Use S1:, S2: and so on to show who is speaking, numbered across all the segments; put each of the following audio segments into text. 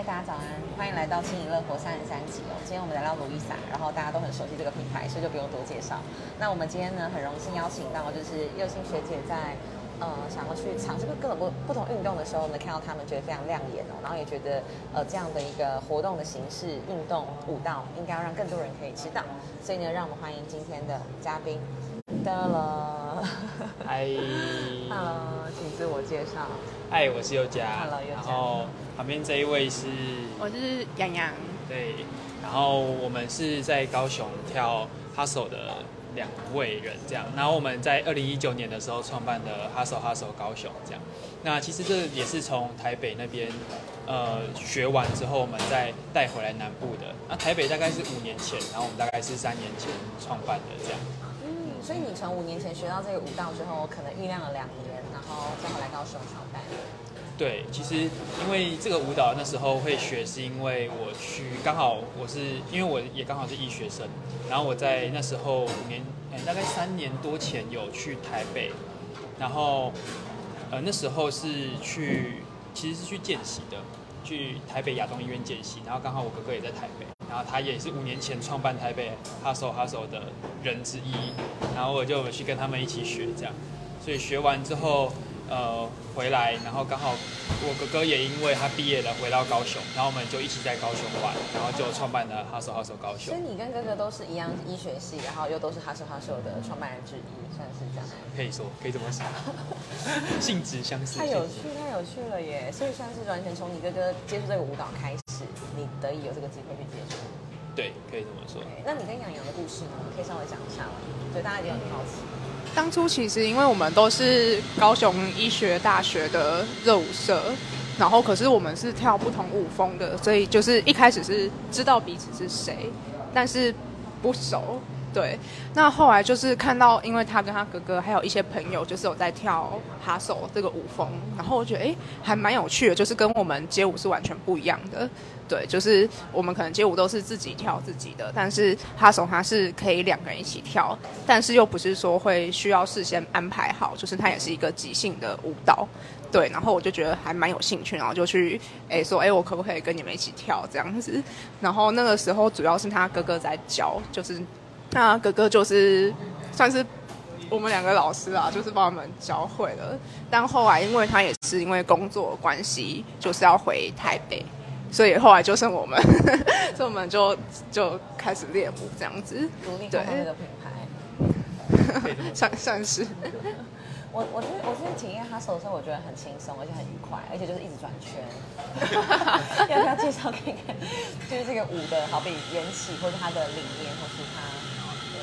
S1: 嗨，大家早安，欢迎来到轻盈乐活三十三集哦。今天我们来到卢伊莎，然后大家都很熟悉这个品牌，所以就不用多介绍。那我们今天呢，很荣幸邀请到就是右心学姐在呃想要去尝试各种不不同运动的时候呢，看到他们觉得非常亮眼哦，然后也觉得呃这样的一个活动的形式，运动舞蹈应该要让更多人可以知道。所以呢，让我们欢迎今天的嘉宾。得了，
S2: 嗨
S1: ，Hello，请自我介绍。
S2: 嗨，我是佑佳。
S1: Hello，佑佳。
S2: 然后旁边这一位是，
S3: 我是洋洋。
S2: 对，然后我们是在高雄跳 Hustle 的两位人，这样。然后我们在二零一九年的时候创办的 Hustle Hustle 高雄，这样。那其实这也是从台北那边呃学完之后，我们再带回来南部的。那台北大概是五年前，然后我们大概是三年前创办的，这样。
S1: 所以你从五年前学到这个舞蹈之后，可能酝酿了两年，然后再回来高雄创办。
S2: 对，其实因为这个舞蹈那时候会学，是因为我去刚好我是因为我也刚好是医学生，然后我在那时候五年，大概三年多前有去台北，然后呃那时候是去其实是去见习的，去台北亚东医院见习，然后刚好我哥哥也在台北。然后他也是五年前创办台北 Hustle Hustle 的人之一，然后我就去跟他们一起学这样，所以学完之后，呃，回来，然后刚好我哥哥也因为他毕业了回到高雄，然后我们就一起在高雄玩，然后就创办了 Hustle Hustle 高雄。
S1: 所以你跟哥哥都是一样医学系，然后又都是 Hustle Hustle 的创办人之一，算是这样。
S2: 可以说，可以这么说，性质相似。
S1: 太有趣，太有趣了耶！所以算是完全从你哥哥接触这个舞蹈开始。你得以有这个机会去接触，
S2: 对，可以这么说。
S1: 那你跟杨洋的故事呢？可以稍微讲一下吗？所以大家一定很好奇。
S3: 当初其实因为我们都是高雄医学大学的热舞社，然后可是我们是跳不同舞风的，所以就是一开始是知道彼此是谁，但是不熟。对，那后来就是看到，因为他跟他哥哥还有一些朋友，就是有在跳哈手这个舞风，然后我觉得哎，还蛮有趣的，就是跟我们街舞是完全不一样的。对，就是我们可能街舞都是自己跳自己的，但是哈手它是可以两个人一起跳，但是又不是说会需要事先安排好，就是它也是一个即兴的舞蹈。对，然后我就觉得还蛮有兴趣，然后就去哎说哎，我可不可以跟你们一起跳这样子？然后那个时候主要是他哥哥在教，就是。那哥哥就是算是我们两个老师啊，就是帮我们教会了。但后来因为他也是因为工作关系，就是要回台北，所以后来就剩我们，所以我们就就开始练舞这样子。
S1: 独立对那个品牌，
S3: 算算是。
S1: 我我觉得我今天体验他手的时候，我觉得很轻松，而且很愉快，而且就是一直转圈。要不要介绍看看？就是这个舞的好比缘起，或者它的理念，或是它。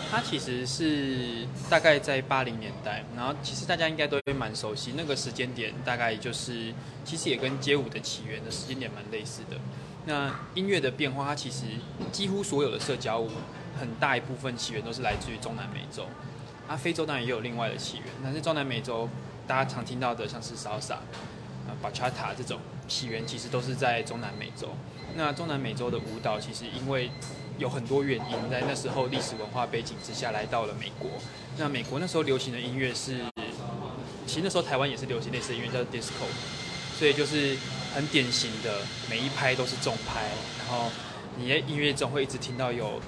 S2: 它其实是大概在八零年代，然后其实大家应该都会蛮熟悉那个时间点，大概就是其实也跟街舞的起源的时间点蛮类似的。那音乐的变化，它其实几乎所有的社交舞，很大一部分起源都是来自于中南美洲。啊，非洲当然也有另外的起源，但是中南美洲大家常听到的像是 salsa、啊巴恰塔这种起源，其实都是在中南美洲。那中南美洲的舞蹈其实因为有很多原因，在那时候历史文化背景之下来到了美国。那美国那时候流行的音乐是，其实那时候台湾也是流行类似的音乐叫 disco，所以就是很典型的每一拍都是重拍，然后你在音乐中会一直听到有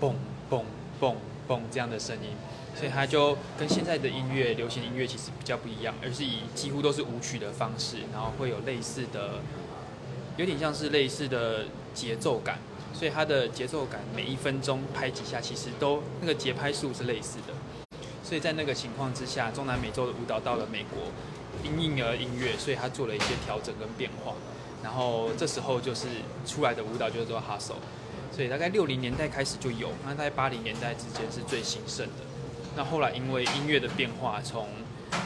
S2: 嘣嘣嘣嘣这样的声音，所以它就跟现在的音乐流行音乐其实比较不一样，而是以几乎都是舞曲的方式，然后会有类似的，有点像是类似的节奏感。所以它的节奏感，每一分钟拍几下，其实都那个节拍数是类似的。所以在那个情况之下，中南美洲的舞蹈到了美国，因应而音乐，所以他做了一些调整跟变化。然后这时候就是出来的舞蹈就是做 hustle。所以大概六零年代开始就有，那在八零年代之间是最兴盛的。那后来因为音乐的变化，从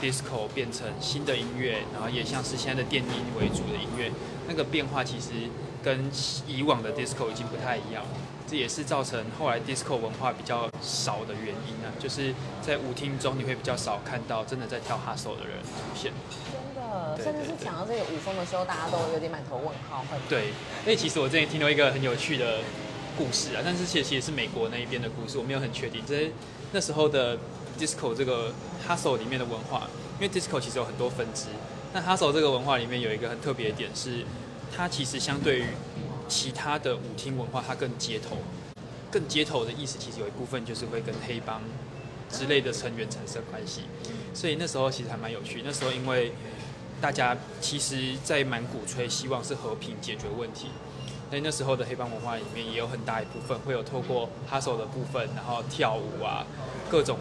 S2: disco 变成新的音乐，然后也像是现在的电音为主的音乐，那个变化其实。跟以往的 disco 已经不太一样，这也是造成后来 disco 文化比较少的原因啊。就是在舞厅中，你会比较少看到真的在跳 hustle 的人出现。
S1: 真的，甚至是讲到这个舞风的时候，大家都有点满头问号。
S2: 对，因为其实我之前听到一个很有趣的故事啊，但是其实也是美国那一边的故事，我没有很确定。这那时候的 disco 这个 hustle 里面的文化，因为 disco 其实有很多分支，那 hustle 这个文化里面有一个很特别的点是。它其实相对于其他的舞厅文化，它更街头，更街头的意思，其实有一部分就是会跟黑帮之类的成员产生关系。所以那时候其实还蛮有趣。那时候因为大家其实，在蛮鼓吹希望是和平解决问题。所以那时候的黑帮文化里面也有很大一部分会有透过哈手的部分，然后跳舞啊，各种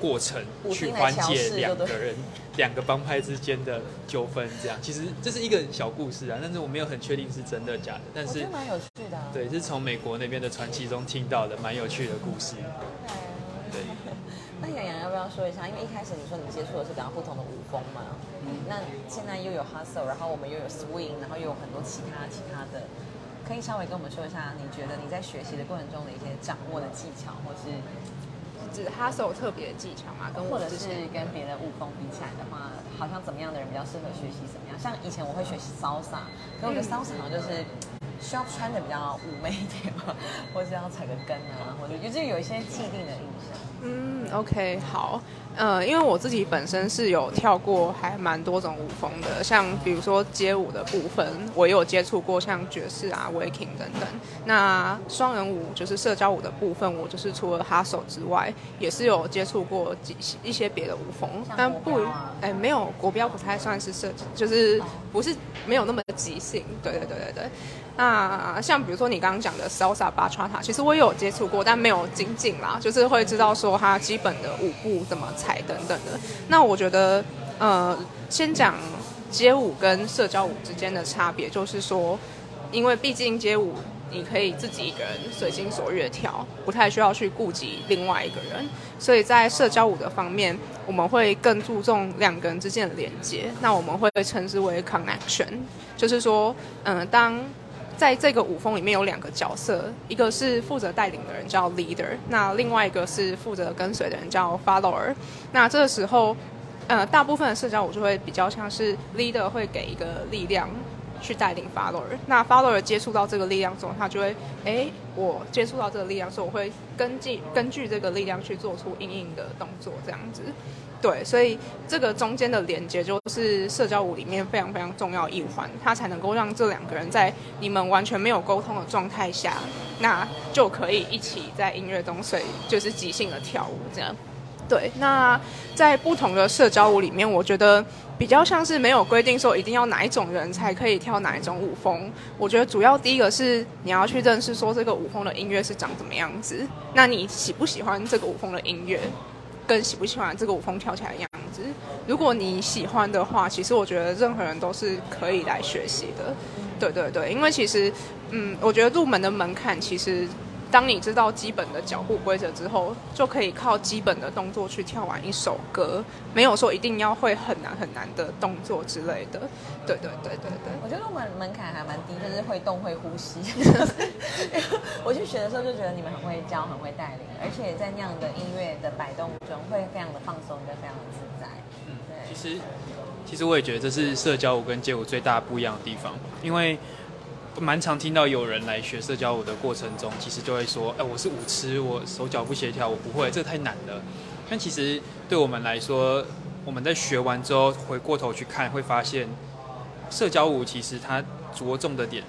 S2: 过程去缓解两个人、两个帮派之间的纠纷。这样其实这是一个小故事啊，但是我没有很确定是真的假的。但是
S1: 蛮有趣的。
S2: 对，是从美国那边的传奇中听到的，蛮有趣的故事。对。
S1: 那洋洋要不要说一下？因为一开始你说你接触的是两个不同的舞风嘛，嗯那现在又有 hustle，然后我们又有 swing，然后又有很多其他其他的。可以稍微跟我们说一下，你觉得你在学习的过程中的一些掌握的技巧，或是
S3: 指 hustle 特别的技巧嘛？跟
S1: 或者是跟别的舞风比起来的话，好像怎么样的人比较适合学习怎么样？像以前我会学习 salsa，可我觉得 salsa 好像就是需要穿的比较妩媚一点嘛，或是要踩个跟啊，或者就是有一些既定的印象。
S3: 嗯，OK，好。呃，因为我自己本身是有跳过还蛮多种舞风的，像比如说街舞的部分，我也有接触过像爵士啊、waking 等等。那双人舞就是社交舞的部分，我就是除了哈手之外，也是有接触过几一些别的舞风，但不，哎，没有国标不太算是社，就是不是没有那么即兴。对对对对对。那像比如说你刚刚讲的 salsa bachata，其实我也有接触过，但没有精进啦，就是会知道说它基本的舞步怎么踩等等的。那我觉得，呃，先讲街舞跟社交舞之间的差别，就是说，因为毕竟街舞你可以自己一个人随心所欲的跳，不太需要去顾及另外一个人，所以在社交舞的方面，我们会更注重两个人之间的连接。那我们会称之为 connection，就是说，嗯，当在这个舞风里面有两个角色，一个是负责带领的人叫 leader，那另外一个是负责跟随的人叫 follower。那这个时候，呃，大部分的社交舞就会比较像是 leader 会给一个力量去带领 follower，那 follower 接触到这个力量之后，他就会，哎，我接触到这个力量之后，我会根据根据这个力量去做出硬硬的动作，这样子。对，所以这个中间的连接就是社交舞里面非常非常重要一环，它才能够让这两个人在你们完全没有沟通的状态下，那就可以一起在音乐中随就是即兴的跳舞这样。对，那在不同的社交舞里面，我觉得比较像是没有规定说一定要哪一种人才可以跳哪一种舞风。我觉得主要第一个是你要去认识说这个舞风的音乐是长怎么样子，那你喜不喜欢这个舞风的音乐？跟喜不喜欢这个舞风跳起来的样子，如果你喜欢的话，其实我觉得任何人都是可以来学习的。对对对，因为其实，嗯，我觉得入门的门槛其实。当你知道基本的脚步规则之后，就可以靠基本的动作去跳完一首歌，没有说一定要会很难很难的动作之类的。对对对对对，
S1: 我觉得门门槛还蛮低，就是会动会呼吸。我去学的时候就觉得你们很会教，很会带领，而且在那样的音乐的摆动中，会非常的放松，跟非常的自在。
S2: 嗯，对。其实，其实我也觉得这是社交舞跟街舞最大不一样的地方，因为。蛮常听到有人来学社交舞的过程中，其实就会说：“哎，我是舞痴，我手脚不协调，我不会，这太难了。”但其实对我们来说，我们在学完之后回过头去看，会发现社交舞其实它着重的点，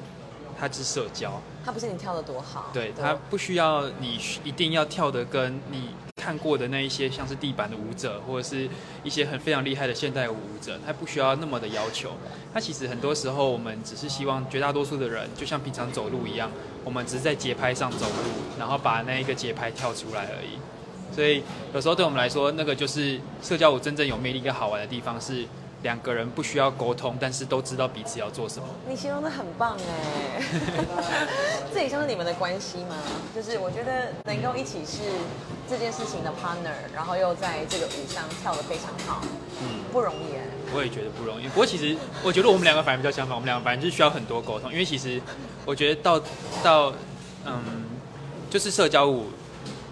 S2: 它是社交，
S1: 它不是你跳的多好，
S2: 对，它不需要你一定要跳的跟你。看过的那一些像是地板的舞者，或者是一些很非常厉害的现代舞舞者，他不需要那么的要求。他其实很多时候，我们只是希望绝大多数的人，就像平常走路一样，我们只是在节拍上走路，然后把那一个节拍跳出来而已。所以有时候对我们来说，那个就是社交舞真正有魅力跟好玩的地方是。两个人不需要沟通，但是都知道彼此要做什么。
S1: 你形容的很棒哎，这也像是你们的关系吗？就是我觉得能够一起是这件事情的 partner，然后又在这个舞上跳的非常好，嗯，不容易哎。
S2: 我也觉得不容易。不过其实我觉得我们两个反而比较相反，我们两个反正就是需要很多沟通，因为其实我觉得到到嗯，就是社交舞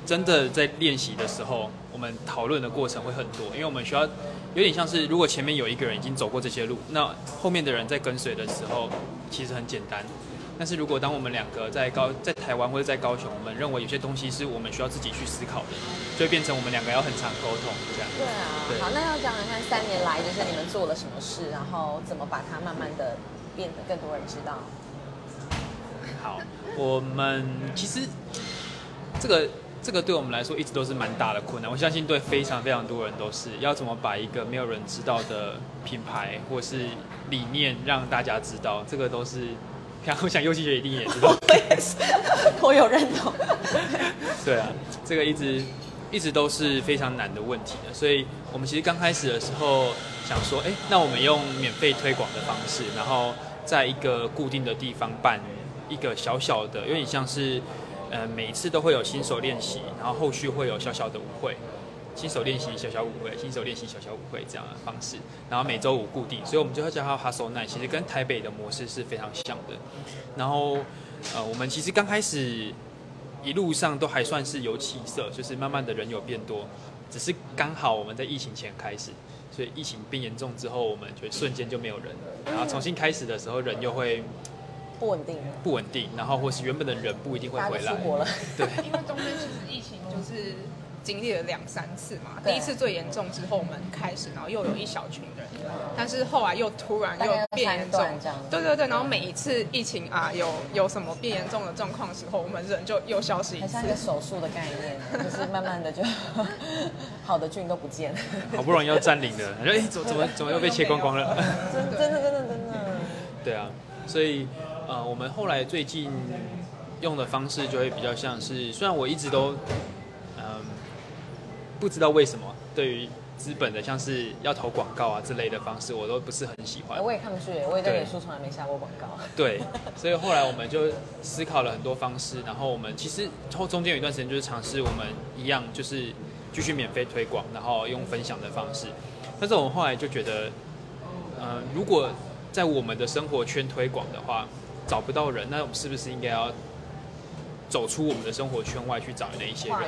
S2: 真的在练习的时候，我们讨论的过程会很多，因为我们需要。有点像是，如果前面有一个人已经走过这些路，那后面的人在跟随的时候，其实很简单。但是如果当我们两个在高在台湾或者在高雄，我们认为有些东西是我们需要自己去思考的，就会变成我们两个要很常沟通这样。
S1: 对啊，好，那要讲讲看三年来就是你们做了什么事，然后怎么把它慢慢的变得更多人知道？
S2: 好，我们其实这个这个对我们来说一直都是蛮大的困难。我相信对非常非常多人都是要怎么把一个没有人知道的品牌或是理念让大家知道，这个都是。我想优希学一定也知道，
S1: 我也是，我有认同。
S2: 对啊，这个一直一直都是非常难的问题的。所以我们其实刚开始的时候想说，哎，那我们用免费推广的方式，然后在一个固定的地方办一个小小的，有点像是，呃，每一次都会有新手练习，然后后续会有小小的舞会。新手练习小小舞会，新手练习小小舞会这样的方式，然后每周五固定，所以我们就会叫它 Hustle Night，其实跟台北的模式是非常像的。然后，呃，我们其实刚开始一路上都还算是有起色，就是慢慢的人有变多，只是刚好我们在疫情前开始，所以疫情变严重之后，我们就瞬间就没有人，然后重新开始的时候人又会
S1: 不稳定，
S2: 不稳定，然后或是原本的人不一定会回来，
S1: 对，
S3: 因为中间其实疫情就是。经历了两三次嘛，第一次最严重之后我们开始，然后又有一小群人，但是后来又突然又变严重，对对对，然后每一次疫情啊有有什么变严重的状况的时候，我们人就又消失一次，
S1: 像一个手术的概念，就是慢慢的就 好的菌都不见，
S2: 好不容易要占领的，哎，怎怎么怎么又被切光光了？
S1: 真真的真的真的，
S2: 对啊，所以呃，我们后来最近用的方式就会比较像是，虽然我一直都。嗯不知道为什么，对于资本的像是要投广告啊之类的方式，我都不是很喜欢。
S1: 我也看不去，我也在脸书从来没下过广告。
S2: 对，所以后来我们就思考了很多方式，然后我们其实后中间有一段时间就是尝试我们一样就是继续免费推广，然后用分享的方式。但是我们后来就觉得，呃，如果在我们的生活圈推广的话，找不到人，那我们是不是应该要走出我们的生活圈外去找那一些人？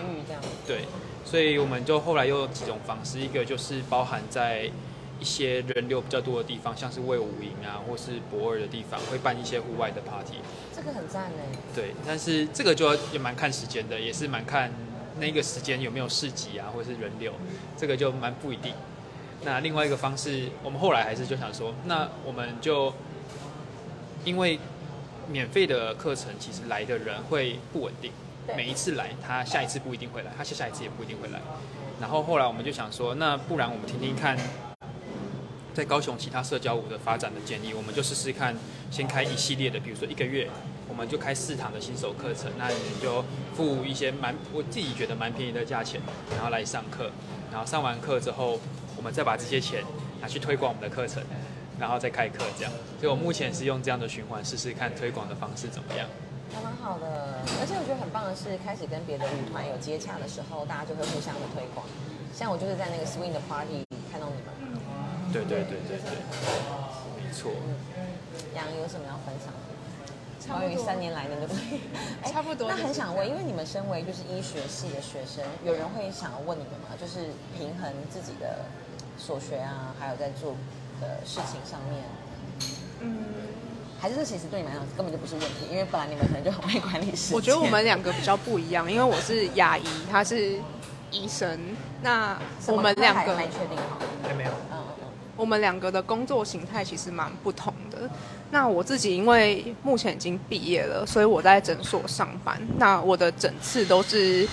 S2: 对。所以我们就后来又有几种方式，一个就是包含在一些人流比较多的地方，像是魏武营啊，或是博尔的地方，会办一些户外的 party。
S1: 这个很赞哎。
S2: 对，但是这个就也蛮看时间的，也是蛮看那个时间有没有市集啊，或者是人流，这个就蛮不一定。那另外一个方式，我们后来还是就想说，那我们就因为免费的课程，其实来的人会不稳定。每一次来，他下一次不一定会来，他下下一次也不一定会来。然后后来我们就想说，那不然我们听听看，在高雄其他社交舞的发展的建议，我们就试试看，先开一系列的，比如说一个月，我们就开四堂的新手课程，那你就付一些蛮我自己觉得蛮便宜的价钱，然后来上课，然后上完课之后，我们再把这些钱拿去推广我们的课程，然后再开课这样。所以我目前是用这样的循环试试看推广的方式怎么样。
S1: 还蛮好的，而且我觉得很棒的是，开始跟别的舞团有接洽的时候，大家就会互相的推广。像我就是在那个 swing 的 party 看到你们。
S2: 对对对对对，没错。
S1: 杨有什么要分享的？关于三年来的对不对？
S3: 差不多。
S1: 那很想问，因为你们身为就是医学系的学生，有人会想要问你们吗？就是平衡自己的所学啊，还有在做的事情上面。嗯。还是这其实对你们来讲根本就不是问题，因为本来你们可能就很会管理时
S3: 我觉得我们两个比较不一样，因为我是牙医，他是医生。那我们两个
S1: 没确定
S2: 好，还没有。嗯
S3: 嗯嗯。我们两个的工作形态其实蛮不同的。那我自己因为目前已经毕业了，所以我在诊所上班。那我的诊次都是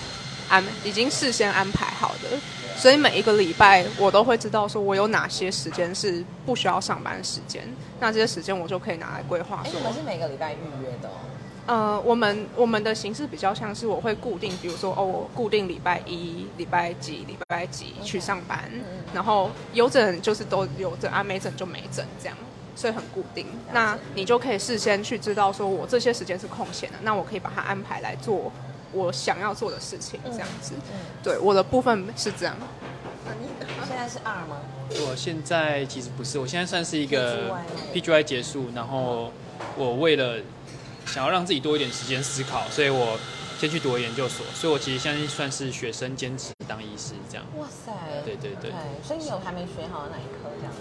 S3: 安已经事先安排好的。所以每一个礼拜我都会知道说我有哪些时间是不需要上班时间，那这些时间我就可以拿来规划。
S1: 哎，你们是每个礼拜预约的？
S3: 呃，我们我们的形式比较像是我会固定，比如说哦，我固定礼拜一、礼拜几、礼拜几去上班，然后有诊就是都有诊啊，没诊就没诊这样，所以很固定。那你就可以事先去知道说我这些时间是空闲的，那我可以把它安排来做。我想要做的事情，这样子，对我的部分是这样。
S1: 那你现在是二吗？
S2: 我现在其实不是，我现在算是一个 PGY 结束，然后我为了想要让自己多一点时间思考，所以我先去读研究所，所以我其实现在算是学生兼职当医师这样。哇塞！对对对。
S1: 所以你有还没学好的哪一科这样子？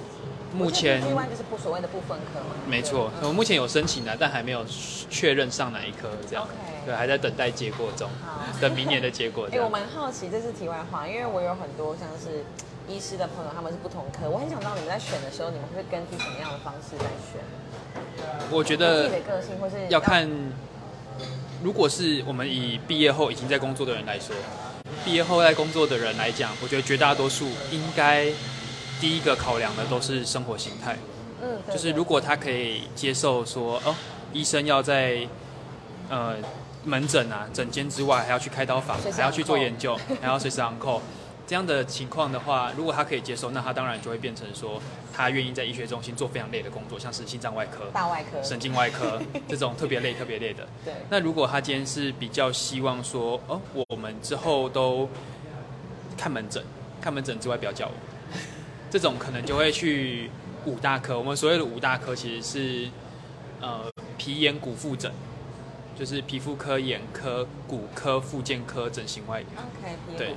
S2: 目前
S1: PGY 就是不所谓的不分科嘛。
S2: 没错，我目前有申请的，但还没有确认上哪一科这样。对，还在等待结果中，等明年的结果。
S1: 哎，我蛮好奇，这是题外话，因为我有很多像是医师的朋友他们是不同科，我很想知道你们在选的时候，你们会根据什么样的方式在选？
S2: 我觉
S1: 自己
S2: 得
S1: 的个性，或是
S2: 要看，如果是我们以毕业后已经在工作的人来说，毕业后在工作的人来讲，我觉得绝大多数应该第一个考量的都是生活形态。
S1: 嗯，
S2: 就是如果他可以接受说，哦，医生要在呃门诊啊诊间之外还要去开刀房还要去做研究，还要随时 on call，这样的情况的话，如果他可以接受，那他当然就会变成说，他愿意在医学中心做非常累的工作，像是心脏外科、
S1: 大外科，
S2: 神经外科 这种特别累、特别累的。
S1: 对，
S2: 那如果他今天是比较希望说，哦，我们之后都看门诊，看门诊之外不要叫我，这种可能就会去五大科。我们所谓的五大科其实是呃皮炎骨复诊，就是皮肤科、眼科、骨科、复健科、整形外科。
S1: OK，皮
S2: 对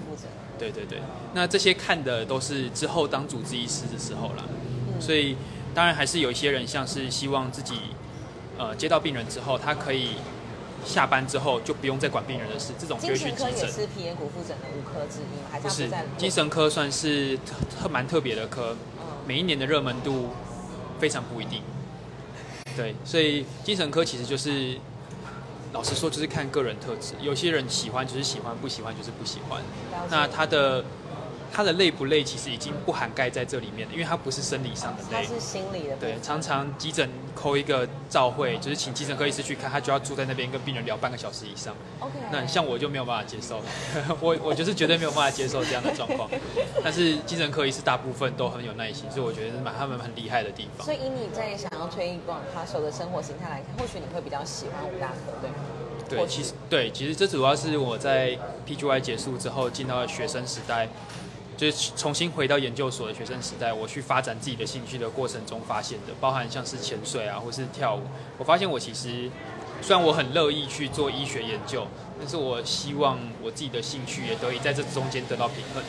S2: 对对对，那这些看的都是之后当主治医师的时候啦，
S1: 嗯
S2: 所以当然还是有一些人像是希望自己呃接到病人之后，他可以下班之后就不用再管病人的事，这种就
S1: 精
S2: 会去急诊。
S1: 神科也是皮炎骨复诊的五科之一吗？还是
S2: 不是
S1: 在？
S2: 精神科算是特特蛮特别的科，
S1: 嗯
S2: 每一年的热门度非常不一定。对，所以精神科其实就是老实说，就是看个人特质。有些人喜欢就是喜欢，不喜欢就是不喜欢。那他的他的累不累，其实已经不涵盖在这里面了，因为他不是生理上的累。
S1: 它是心理的部
S2: 对，常常急诊扣一个照会，就是请急诊科医师去看，他就要住在那边跟病人聊半个小时以上。
S1: OK，
S2: 那像我就没有办法接受，我我就是绝对没有办法接受这样的状况。但是精神科医师大部分都很有耐心，所以我觉得是蛮他们很厉害的地方
S1: 所。以以你在想要推广他手的生活形态来看，或许你会比较喜欢五大科，对吗？
S2: 对，其实对，其实这主要是我在 PGY 结束之后进到了学生时代，就是重新回到研究所的学生时代，我去发展自己的兴趣的过程中发现的，包含像是潜水啊，或是跳舞。我发现我其实虽然我很乐意去做医学研究，但是我希望我自己的兴趣也得以在这中间得到平衡。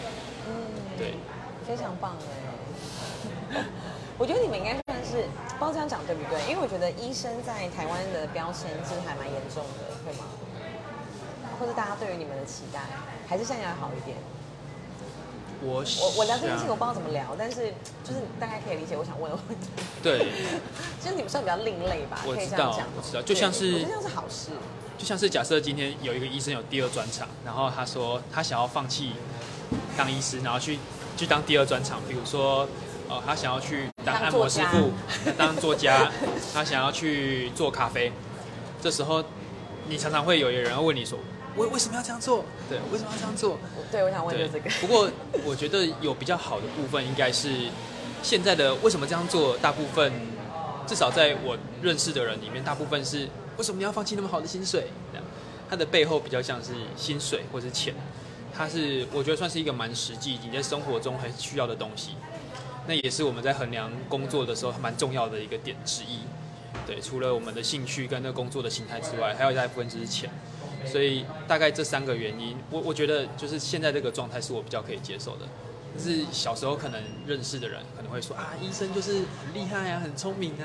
S1: 嗯，
S2: 对，
S1: 非常棒哎。我觉得你们应该算是，不知道这样讲对不对？因为我觉得医生在台湾的标签其实还蛮严重的，会吗？或者大家对于你们的期待，还是现在要好一点？
S2: 我
S1: 我我聊这件事情我不知道怎么聊，但是就是大概可以理解我想问的问题。
S2: 对，
S1: 其 实你们算比较另类吧，
S2: 我知道
S1: 可以这样讲。
S2: 我知道就像是
S1: 对我觉得这样是好事。
S2: 就像是假设今天有一个医生有第二专场，然后他说他想要放弃当医师，然后去去当第二专场，比如说呃他想要去当
S1: 当
S2: 按摩师傅、当作家，他想要去做咖啡，这时候你常常会有一个人会问你说，为为什么要这样做？对，为什么要这样做？
S1: 对，我想问
S2: 对
S1: 就这个。
S2: 不过我觉得有比较好的部分，应该是现在的为什么这样做，大部分至少在我认识的人里面，大部分是为什么你要放弃那么好的薪水？这样，它的背后比较像是薪水或是钱，它是我觉得算是一个蛮实际，你在生活中很需要的东西。那也是我们在衡量工作的时候蛮重要的一个点之一。对，除了我们的兴趣跟那工作的形态之外，还有一大部分就是钱。所以大概这三个原因，我我觉得就是现在这个状态是我比较可以接受的。就是小时候可能认识的人可能会说啊，医生就是很厉害啊，很聪明啊，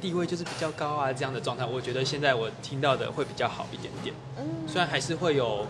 S2: 地位就是比较高啊这样的状态。我觉得现在我听到的会比较好一点点，
S1: 嗯，
S2: 虽然还是会有，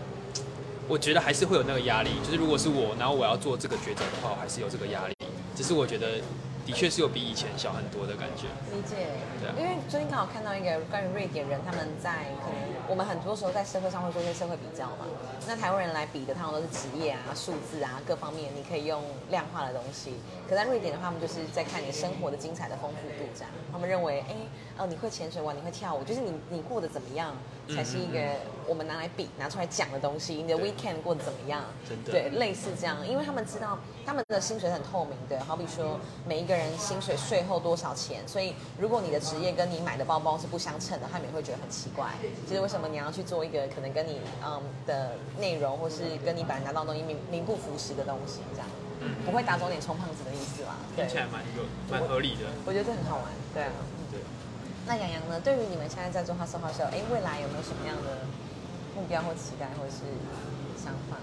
S2: 我觉得还是会有那个压力。就是如果是我，然后我要做这个抉择的话，我还是有这个压力。只是我觉得的确是有比以前小很多的感觉。
S1: 理解。
S2: 对啊
S1: 因为最近刚好看到一个关于瑞典人，他们在可能我们很多时候在社会上会做一些社会比较嘛。那台湾人来比的，他们都是职业啊、数字啊各方面，你可以用量化的东西。可在瑞典的话，他们就是在看你生活的精彩的丰富度这样。他们认为，哎，哦，你会潜水玩，你会跳舞，就是你你过得怎么样，才是一个我们拿来比、拿出来讲的东西。你的 weekend 过得怎么样？
S2: 真的
S1: 对，类似这样，因为他们知道他们的薪水是很透明的，好比说每一个人薪水税后多少钱，所以如果你的职业跟你买的包包是不相称的，他们也会觉得很奇怪，就是为什么你要去做一个可能跟你嗯的内容或是跟你本来拿到的东西名名不符实的东西，这样
S2: 嗯，
S1: 不会打肿脸充胖子的意思啦。对
S2: 听，起来蛮有蛮合理的。
S1: 我觉得这很好玩，对啊。
S2: 对。
S1: 那洋洋呢？对于你们现在在做 Hustle Hustle，哎，未来有没有什么样的目标或期待或是想法？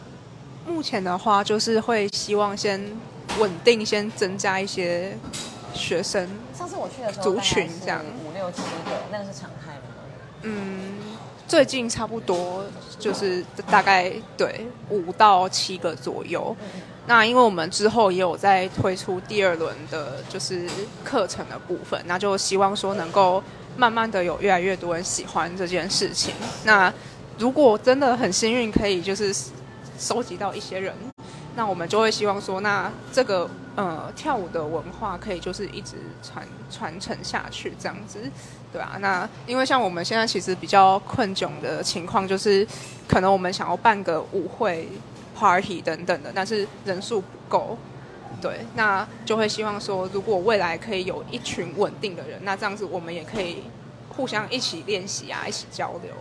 S3: 目前的话，就是会希望先稳定，先增加一些学生。
S1: 上次我去的时候，
S3: 族群这样
S1: 五六七个，那个是常态吗？
S3: 嗯，最近差不多就是大概对五到七个左右。那因为我们之后也有在推出第二轮的，就是课程的部分，那就希望说能够慢慢的有越来越多人喜欢这件事情。那如果真的很幸运，可以就是收集到一些人，那我们就会希望说，那这个呃跳舞的文化可以就是一直传传承下去，这样子，对啊。那因为像我们现在其实比较困窘的情况，就是可能我们想要办个舞会、party 等等的，但是人数不够，对，那就会希望说，如果未来可以有一群稳定的人，那这样子我们也可以互相一起练习啊，一起交流。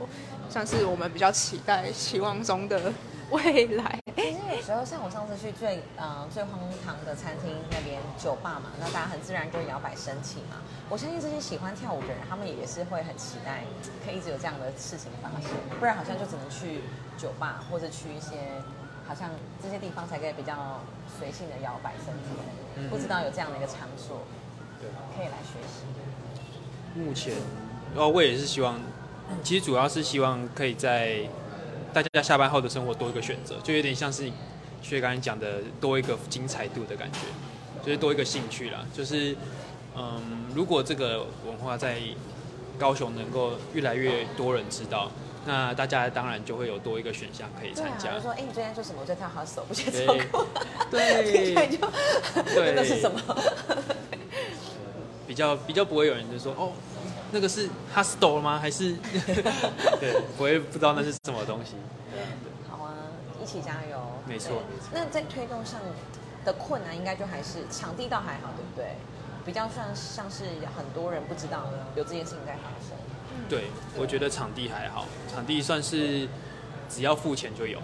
S3: 像是我们比较期待、期望中的未来。
S1: 其实有时候像我上次去最呃最荒唐的餐厅那边酒吧嘛，那大家很自然就摇摆升起嘛。我相信这些喜欢跳舞的人，他们也是会很期待可以一直有这样的事情发生，不然好像就只能去酒吧或者去一些好像这些地方才可以比较随性的摇摆身体。不知道有这样的一个场所，
S2: 对，
S1: 可以来学习。
S2: 目前，哦，我也是希望。其实主要是希望可以在大家下班后的生活多一个选择，就有点像是薛刚才讲的多一个精彩度的感觉，就是多一个兴趣啦。就是嗯，如果这个文化在高雄能够越来越多人知道，那大家当然就会有多一个选项可以参加。
S1: 就说哎，你最近做什么？我在跳好手，不去做过。
S2: 对，
S1: 对，就那是什么？
S2: 比较比较不会有人就说哦。那个是 hostel 吗？还是 对，我也不知道那是什么东西。
S1: 好啊，一起加油。
S2: 没错。
S1: 那在推动上的困难，应该就还是场地倒还好，对不对？比较算像是很多人不知道有这件事情在发生。
S2: 对，我觉得场地还好，场地算是只要付钱就有。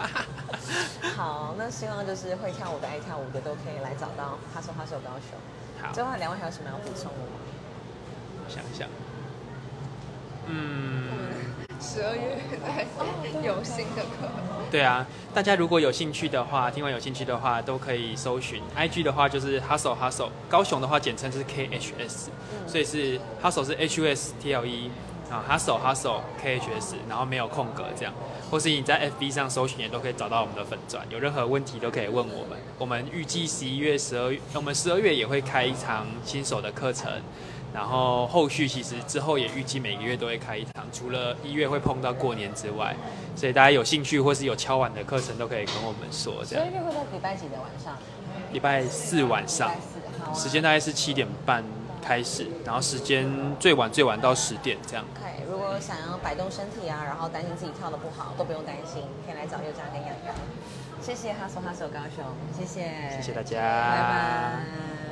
S1: 好，那希望就是会跳舞的、爱跳舞的都可以来找到 hostel hostel 高雄。
S2: 好，
S1: 最后两位还有什么要补充的吗？
S2: 想一下，嗯，
S3: 十二月有新的课。
S2: 对啊，大家如果有兴趣的话，听完有兴趣的话，都可以搜寻 IG 的话，就是 Hustle Hustle。高雄的话，简称是 KHS，所以是 Hustle 是 H U S T L E 啊，Hustle Hustle KHS，然后没有空格这样，或是你在 FB 上搜寻也都可以找到我们的粉钻。有任何问题都可以问我们。我们预计十一月、十二月，我们十二月也会开一场新手的课程。然后后续其实之后也预计每个月都会开一堂，除了一月会碰到过年之外，所以大家有兴趣或是有敲碗的课程都可以跟我们说。这样。
S1: 十一月会在礼拜几的晚上？
S2: 礼拜四晚上。时间大概是七点半开始，然后时间最晚最晚到十点这样。
S1: OK，如果想要摆动身体啊，然后担心自己跳的不好，都不用担心，可以来找佑佳跟洋洋。谢谢哈索哈索高雄，谢谢，
S2: 谢谢大家，
S1: 拜拜。